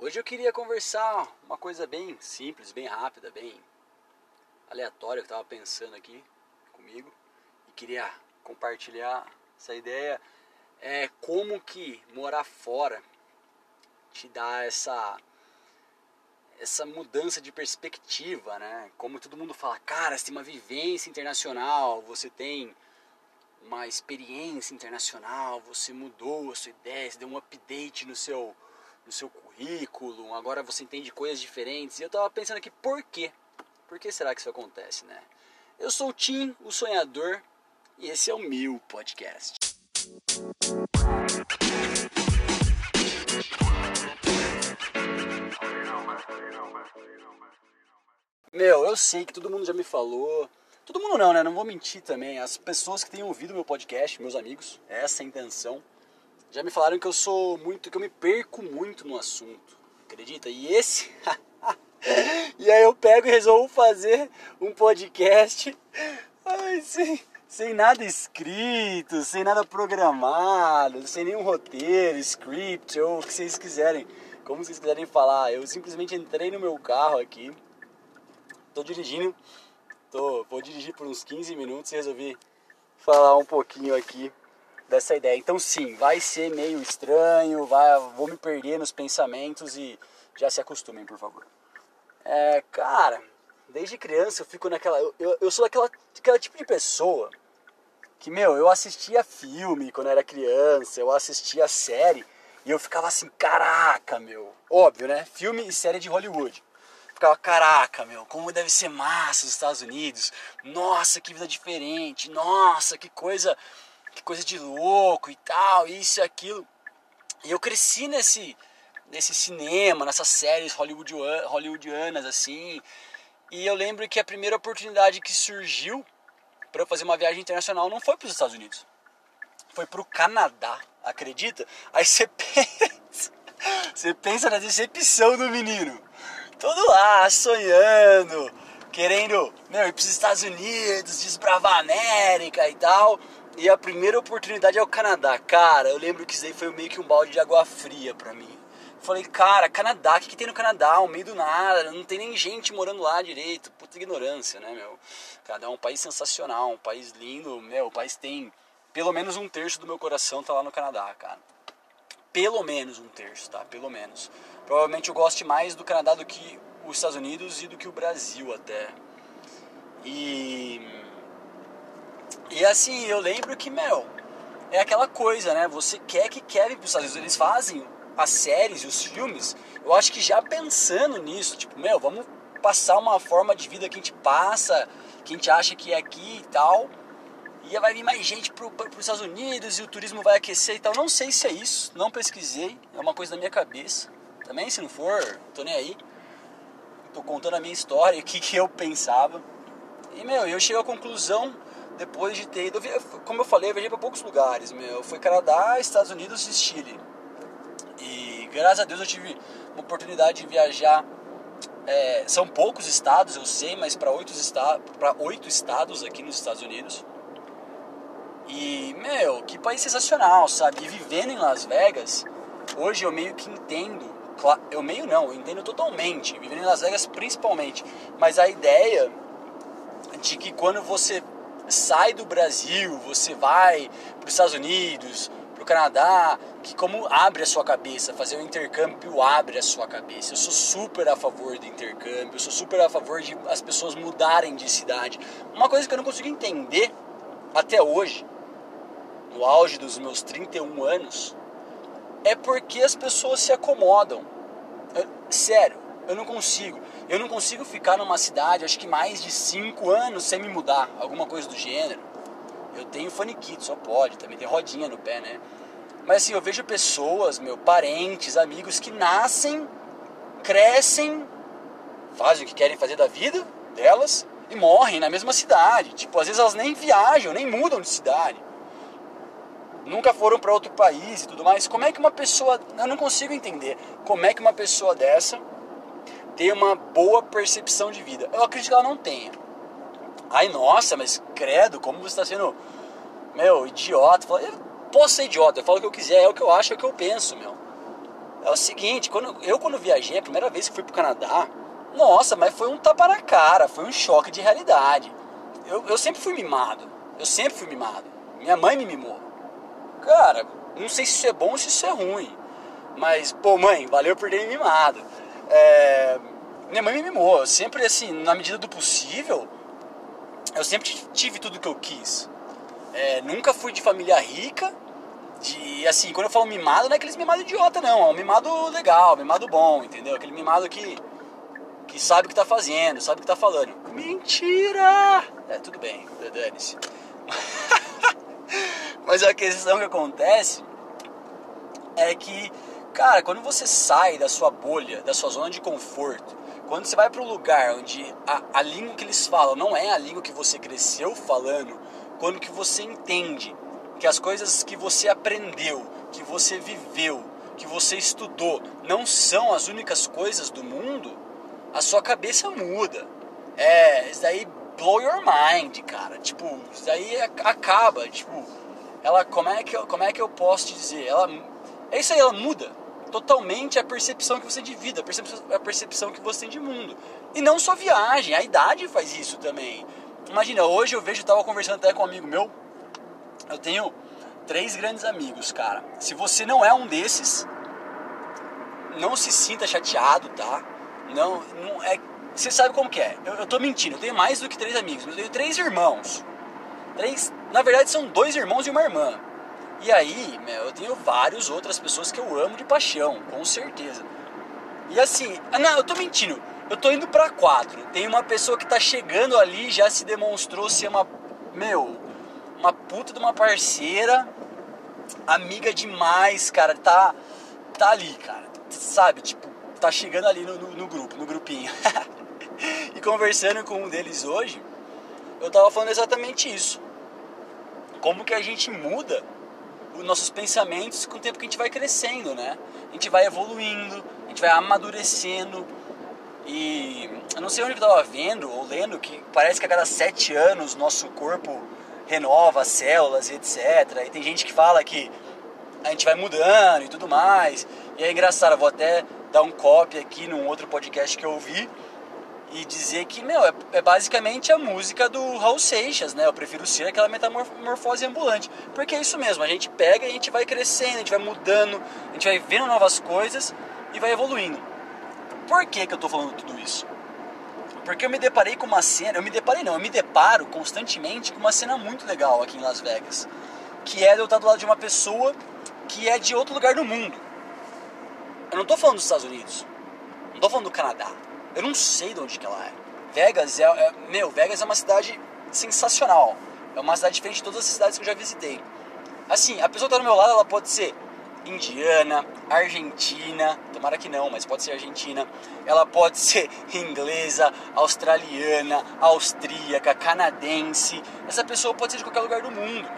Hoje eu queria conversar uma coisa bem simples, bem rápida, bem aleatória que eu estava pensando aqui comigo e queria compartilhar essa ideia. É como que morar fora te dá essa essa mudança de perspectiva, né? Como todo mundo fala, cara, você tem uma vivência internacional, você tem uma experiência internacional, você mudou a sua ideia, você deu um update no seu no seu currículo, agora você entende coisas diferentes. E eu tava pensando aqui, por quê? Por que será que isso acontece, né? Eu sou o Tim, o sonhador, e esse é o meu podcast. Meu, eu sei que todo mundo já me falou. Todo mundo não, né? Não vou mentir também. As pessoas que têm ouvido meu podcast, meus amigos, essa é a intenção já me falaram que eu sou muito, que eu me perco muito no assunto. Acredita? E esse. e aí eu pego e resolvo fazer um podcast ai, sem, nada escrito, sem nada programado, sem nenhum roteiro, script ou o que vocês quiserem. Como vocês quiserem falar. Eu simplesmente entrei no meu carro aqui, tô dirigindo, tô, vou dirigir por uns 15 minutos e resolvi falar um pouquinho aqui dessa ideia. Então sim, vai ser meio estranho, vai, vou me perder nos pensamentos e já se acostumem, por favor. É, cara, desde criança eu fico naquela. Eu, eu sou aquela, aquela tipo de pessoa que, meu, eu assistia filme quando era criança, eu assistia série e eu ficava assim, caraca, meu. Óbvio, né? Filme e série de Hollywood. Ficava, caraca, meu, como deve ser massa os Estados Unidos. Nossa, que vida diferente. Nossa, que coisa que coisa de louco e tal, isso e aquilo. E eu cresci nesse, nesse cinema, nessas séries hollywoodianas assim. E eu lembro que a primeira oportunidade que surgiu para eu fazer uma viagem internacional não foi para os Estados Unidos. Foi para o Canadá, acredita? Aí você pensa, você pensa na decepção do menino. Todo lá, sonhando, querendo meu, ir para os Estados Unidos, desbravar a América e tal. E a primeira oportunidade é o Canadá. Cara, eu lembro que isso aí foi meio que um balde de água fria pra mim. Falei, cara, Canadá, o que, que tem no Canadá? No meio do nada, não tem nem gente morando lá direito. Puta ignorância, né, meu? Canadá é um país sensacional, um país lindo, meu, o país tem pelo menos um terço do meu coração tá lá no Canadá, cara. Pelo menos um terço, tá? Pelo menos. Provavelmente eu goste mais do Canadá do que os Estados Unidos e do que o Brasil até. E e assim, eu lembro que, meu, é aquela coisa, né? Você quer que vir para os Estados Unidos. Eles fazem as séries e os filmes, eu acho que já pensando nisso, tipo, meu, vamos passar uma forma de vida que a gente passa, que a gente acha que é aqui e tal. E vai vir mais gente para os Estados Unidos e o turismo vai aquecer e tal. Não sei se é isso, não pesquisei, é uma coisa da minha cabeça. Também, se não for, tô nem aí. Tô contando a minha história, o que, que eu pensava. E, meu, eu cheguei à conclusão depois de ter ido, como eu falei, eu viajei para poucos lugares, meu. Foi Canadá, Estados Unidos e Chile. E graças a Deus eu tive uma oportunidade de viajar. É, são poucos estados, eu sei, mas para oito, esta oito estados aqui nos Estados Unidos. E, meu, que país sensacional, sabe? E vivendo em Las Vegas, hoje eu meio que entendo, eu meio não, eu entendo totalmente, vivendo em Las Vegas principalmente, mas a ideia de que quando você sai do Brasil, você vai para os Estados Unidos, para o Canadá, que como abre a sua cabeça, fazer um intercâmbio abre a sua cabeça. Eu sou super a favor do intercâmbio, eu sou super a favor de as pessoas mudarem de cidade. Uma coisa que eu não consigo entender até hoje, no auge dos meus 31 anos, é porque as pessoas se acomodam. Eu, sério, eu não consigo. Eu não consigo ficar numa cidade, acho que mais de 5 anos sem me mudar, alguma coisa do gênero. Eu tenho faniquito, só pode, também tem rodinha no pé, né? Mas assim, eu vejo pessoas, meu, parentes, amigos que nascem, crescem, fazem o que querem fazer da vida delas e morrem na mesma cidade. Tipo, às vezes elas nem viajam, nem mudam de cidade. Nunca foram para outro país e tudo mais. Como é que uma pessoa, eu não consigo entender, como é que uma pessoa dessa ter uma boa percepção de vida. Eu acredito que ela não tenha. Ai, nossa, mas credo, como você está sendo, meu, idiota. Eu posso ser idiota, eu falo o que eu quiser, é o que eu acho, é o que eu penso, meu. É o seguinte, quando, eu quando viajei, a primeira vez que fui pro Canadá, nossa, mas foi um tapa na cara, foi um choque de realidade. Eu, eu sempre fui mimado, eu sempre fui mimado. Minha mãe me mimou. Cara, não sei se isso é bom ou se isso é ruim. Mas, pô, mãe, valeu por ter me mimado. É, minha mãe me mimou. Sempre, assim, na medida do possível, eu sempre tive tudo que eu quis. É, nunca fui de família rica. De, assim, quando eu falo mimado, não é aqueles mimado idiota, não. É um mimado legal, mimado bom, entendeu? Aquele mimado que, que sabe o que tá fazendo, sabe o que tá falando. Mentira! É, tudo bem, dane-se. Mas a questão que acontece é que, cara, quando você sai da sua bolha, da sua zona de conforto, quando você vai para um lugar onde a, a língua que eles falam não é a língua que você cresceu falando, quando que você entende que as coisas que você aprendeu, que você viveu, que você estudou, não são as únicas coisas do mundo, a sua cabeça muda. É, isso daí blow your mind, cara. Tipo, isso daí acaba, tipo, ela como é que eu, como é que eu posso te dizer? Ela é isso aí, ela muda totalmente a percepção que você tem de vida, a percepção, que você tem de mundo. E não só viagem, a idade faz isso também. Imagina, hoje eu vejo, eu tava conversando até com um amigo meu, eu tenho três grandes amigos, cara. Se você não é um desses, não se sinta chateado, tá? Não, não é. Você sabe como que é? Eu, eu tô mentindo, eu tenho mais do que três amigos, mas eu tenho três irmãos. Três, na verdade são dois irmãos e uma irmã. E aí, meu, eu tenho várias outras pessoas que eu amo de paixão, com certeza. E assim, ah, não, eu tô mentindo. Eu tô indo para quatro. Tem uma pessoa que tá chegando ali, já se demonstrou ser uma, meu, uma puta de uma parceira, amiga demais, cara. Tá, tá ali, cara. Sabe, tipo, tá chegando ali no, no, no grupo, no grupinho. e conversando com um deles hoje, eu tava falando exatamente isso. Como que a gente muda os nossos pensamentos com o tempo que a gente vai crescendo, né? A gente vai evoluindo, a gente vai amadurecendo. E eu não sei onde eu estava vendo ou lendo que parece que a cada sete anos nosso corpo renova as células e etc. E tem gente que fala que a gente vai mudando e tudo mais. E é engraçado, eu vou até dar um copy aqui num outro podcast que eu ouvi e dizer que, meu, é, é, basicamente a música do Raul Seixas, né? Eu prefiro ser aquela metamorfose ambulante. Porque é isso mesmo, a gente pega e a gente vai crescendo, a gente vai mudando, a gente vai vendo novas coisas e vai evoluindo. Por que, que eu tô falando tudo isso? Porque eu me deparei com uma cena, eu me deparei não, eu me deparo constantemente com uma cena muito legal aqui em Las Vegas. Que é eu estar do lado de uma pessoa que é de outro lugar do mundo. Eu não tô falando dos Estados Unidos, não tô falando do Canadá, eu não sei de onde que ela é. Vegas é, é, meu, Vegas é uma cidade sensacional. É uma cidade diferente de todas as cidades que eu já visitei. Assim, a pessoa que tá do meu lado, ela pode ser indiana, argentina, tomara que não, mas pode ser argentina. Ela pode ser inglesa, australiana, austríaca, canadense. Essa pessoa pode ser de qualquer lugar do mundo.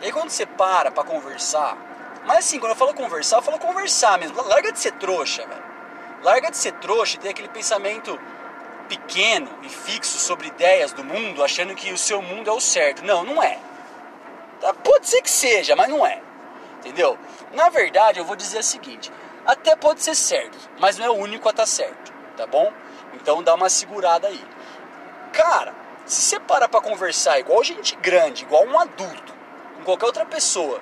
E aí quando você para pra conversar, mas assim, quando eu falo conversar, eu falo conversar mesmo. Larga de ser trouxa, velho. Larga de ser trouxa e ter aquele pensamento pequeno e fixo sobre ideias do mundo, achando que o seu mundo é o certo. Não, não é. Tá, pode ser que seja, mas não é. Entendeu? Na verdade, eu vou dizer o seguinte: até pode ser certo, mas não é o único a estar tá certo, tá bom? Então dá uma segurada aí. Cara, se você para pra conversar igual gente grande, igual um adulto, com qualquer outra pessoa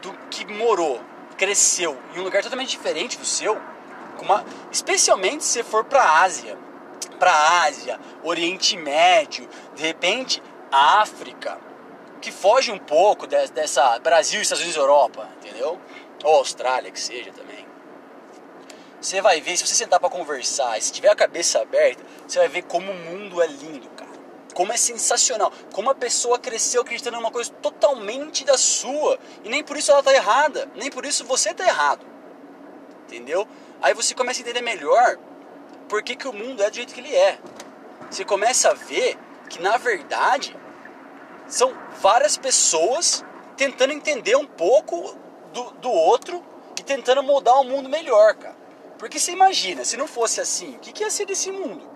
do que morou, cresceu em um lugar totalmente diferente do seu, especialmente se for para Ásia, para Ásia, Oriente Médio, de repente África, que foge um pouco dessa Brasil, Estados Unidos, Europa, entendeu? Ou Austrália, que seja também. Você vai ver, se você sentar para conversar, se tiver a cabeça aberta, você vai ver como o mundo é lindo, cara. Como é sensacional, como a pessoa cresceu acreditando em uma coisa totalmente da sua, e nem por isso ela tá errada, nem por isso você tá errado. Entendeu? Aí você começa a entender melhor por que, que o mundo é do jeito que ele é. Você começa a ver que na verdade são várias pessoas tentando entender um pouco do, do outro e tentando moldar um mundo melhor, cara. Porque você imagina, se não fosse assim, o que, que ia ser desse mundo?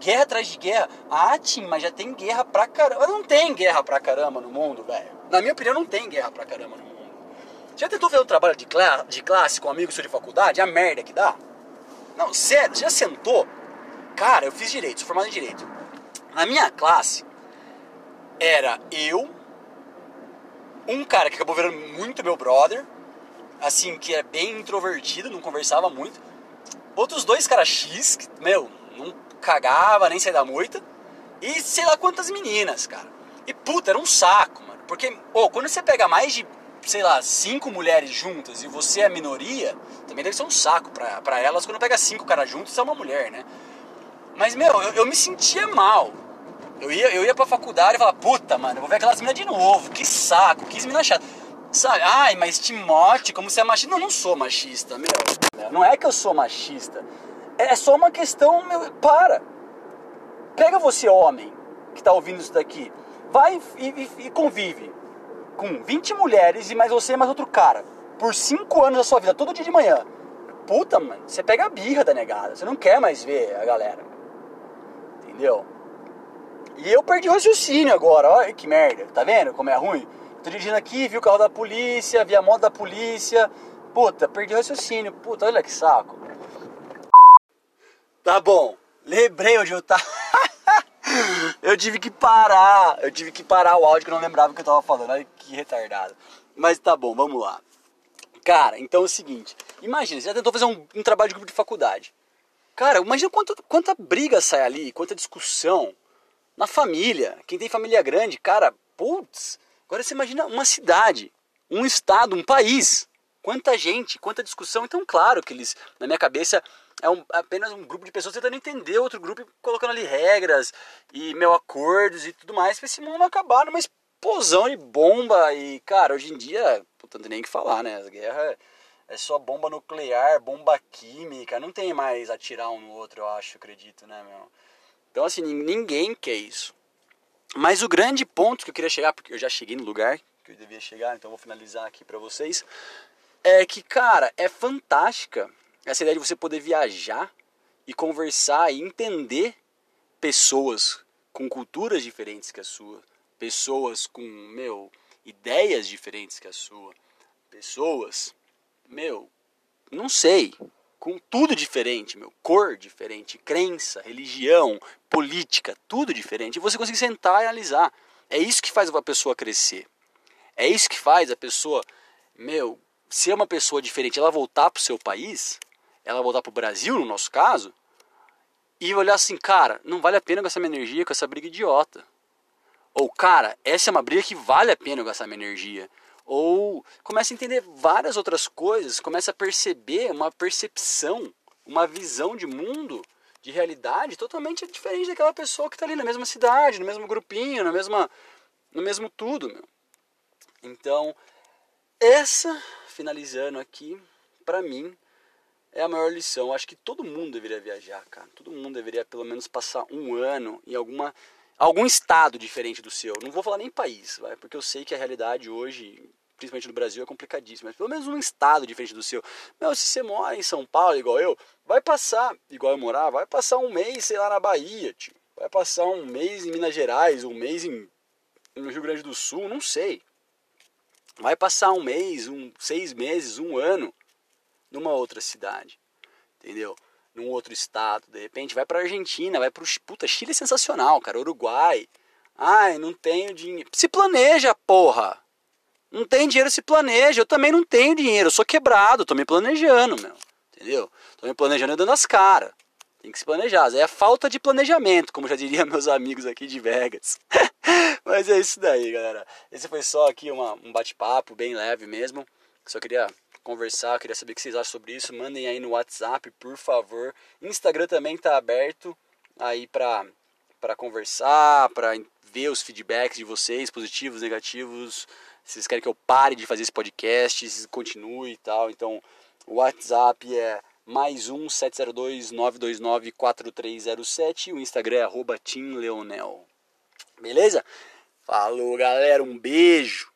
Guerra atrás de guerra? Ah, Tim, mas já tem guerra pra caramba. Não tem guerra pra caramba no mundo, velho. Na minha opinião, não tem guerra pra caramba no mundo. Já tentou fazer um trabalho de, cla de classe com um amigo seu de faculdade? A merda que dá? Não, sério, já sentou? Cara, eu fiz direito, sou formado em direito. Na minha classe, era eu, um cara que acabou virando muito meu brother, assim, que é bem introvertido, não conversava muito. Outros dois caras X, que, meu, não cagava, nem saía da moita. E sei lá quantas meninas, cara. E puta, era um saco, mano. Porque, oh, quando você pega mais de sei lá, cinco mulheres juntas e você é a minoria, também deve ser um saco pra, pra elas quando pega cinco caras juntos e é uma mulher, né? Mas, meu, eu, eu, me sentia mal. Eu ia, eu ia pra faculdade e falava, puta, mano, eu vou ver aquelas minas de novo, que saco, que mina chata. Sabe, ai, mas Timote, como você é machista? Não, não sou machista, meu. Não é que eu sou machista. É só uma questão, meu, para. Pega você, homem, que tá ouvindo isso daqui. Vai e, e, e convive com 20 mulheres e mais você e mais outro cara, por 5 anos da sua vida, todo dia de manhã, puta, mano, você pega a birra da negada, você não quer mais ver a galera. Entendeu? E eu perdi o raciocínio agora, olha que merda, tá vendo como é ruim? Tô dirigindo aqui, vi o carro da polícia, vi a moto da polícia, puta, perdi o raciocínio, puta, olha que saco. Tá bom, lembrei onde eu tava. eu tive que parar, eu tive que parar o áudio que eu não lembrava o que eu tava falando. Olha que retardado. Mas tá bom, vamos lá. Cara, então é o seguinte: imagina, você já tentou fazer um, um trabalho de grupo de faculdade. Cara, imagina quanto, quanta briga sai ali, quanta discussão na família. Quem tem família grande, cara, putz. Agora você imagina uma cidade, um estado, um país. Quanta gente, quanta discussão. Então, claro que eles, na minha cabeça, é um, apenas um grupo de pessoas tentando entender outro grupo colocando ali regras e meu acordos e tudo mais para esse mundo acabar numa explosão de bomba. E cara hoje em dia não tem nem o que falar né? As guerras é só bomba nuclear bomba química. Não tem mais atirar um no outro eu acho acredito né meu? Então assim ninguém quer isso. Mas o grande ponto que eu queria chegar porque eu já cheguei no lugar que eu devia chegar então vou finalizar aqui para vocês é que cara é fantástica essa ideia de você poder viajar e conversar e entender pessoas com culturas diferentes que a sua, pessoas com, meu, ideias diferentes que a sua, pessoas, meu, não sei, com tudo diferente, meu, cor diferente, crença, religião, política, tudo diferente. E você conseguir sentar e analisar. É isso que faz a pessoa crescer. É isso que faz a pessoa, meu, ser uma pessoa diferente, ela voltar para o seu país ela voltar pro Brasil, no nosso caso, e olhar assim, cara, não vale a pena gastar minha energia com essa briga idiota. Ou, cara, essa é uma briga que vale a pena gastar minha energia. Ou começa a entender várias outras coisas, começa a perceber uma percepção, uma visão de mundo, de realidade totalmente diferente daquela pessoa que está ali na mesma cidade, no mesmo grupinho, na mesma, no mesmo tudo, meu. Então, essa, finalizando aqui, para mim, é a maior lição. Acho que todo mundo deveria viajar, cara. Todo mundo deveria pelo menos passar um ano em alguma algum estado diferente do seu. Não vou falar nem país, vai, porque eu sei que a realidade hoje, principalmente no Brasil, é complicadíssima. Mas pelo menos um estado diferente do seu. Meu, se você mora em São Paulo igual eu, vai passar, igual eu morava, vai passar um mês, sei lá, na Bahia, tio. Vai passar um mês em Minas Gerais, um mês em, no Rio Grande do Sul, não sei. Vai passar um mês, um seis meses, um ano numa outra cidade, entendeu? Num outro estado, de repente vai para Argentina, vai para puta, Chile é sensacional, cara, Uruguai. Ai, não tenho dinheiro. Se planeja, porra. Não tem dinheiro, se planeja. Eu também não tenho dinheiro, eu sou quebrado, tô me planejando, meu. Entendeu? Tô me planejando dando as caras. Tem que se planejar. É a falta de planejamento, como já diria meus amigos aqui de Vegas. Mas é isso daí, galera. Esse foi só aqui uma, um bate-papo bem leve mesmo. Só queria conversar, queria saber o que vocês acham sobre isso. Mandem aí no WhatsApp, por favor. Instagram também está aberto aí para para conversar, para ver os feedbacks de vocês, positivos, negativos. Se vocês querem que eu pare de fazer esse podcast, continue e tal. Então, o WhatsApp é mais um 702-929-4307 o Instagram é arroba Beleza? Falou, galera. Um beijo.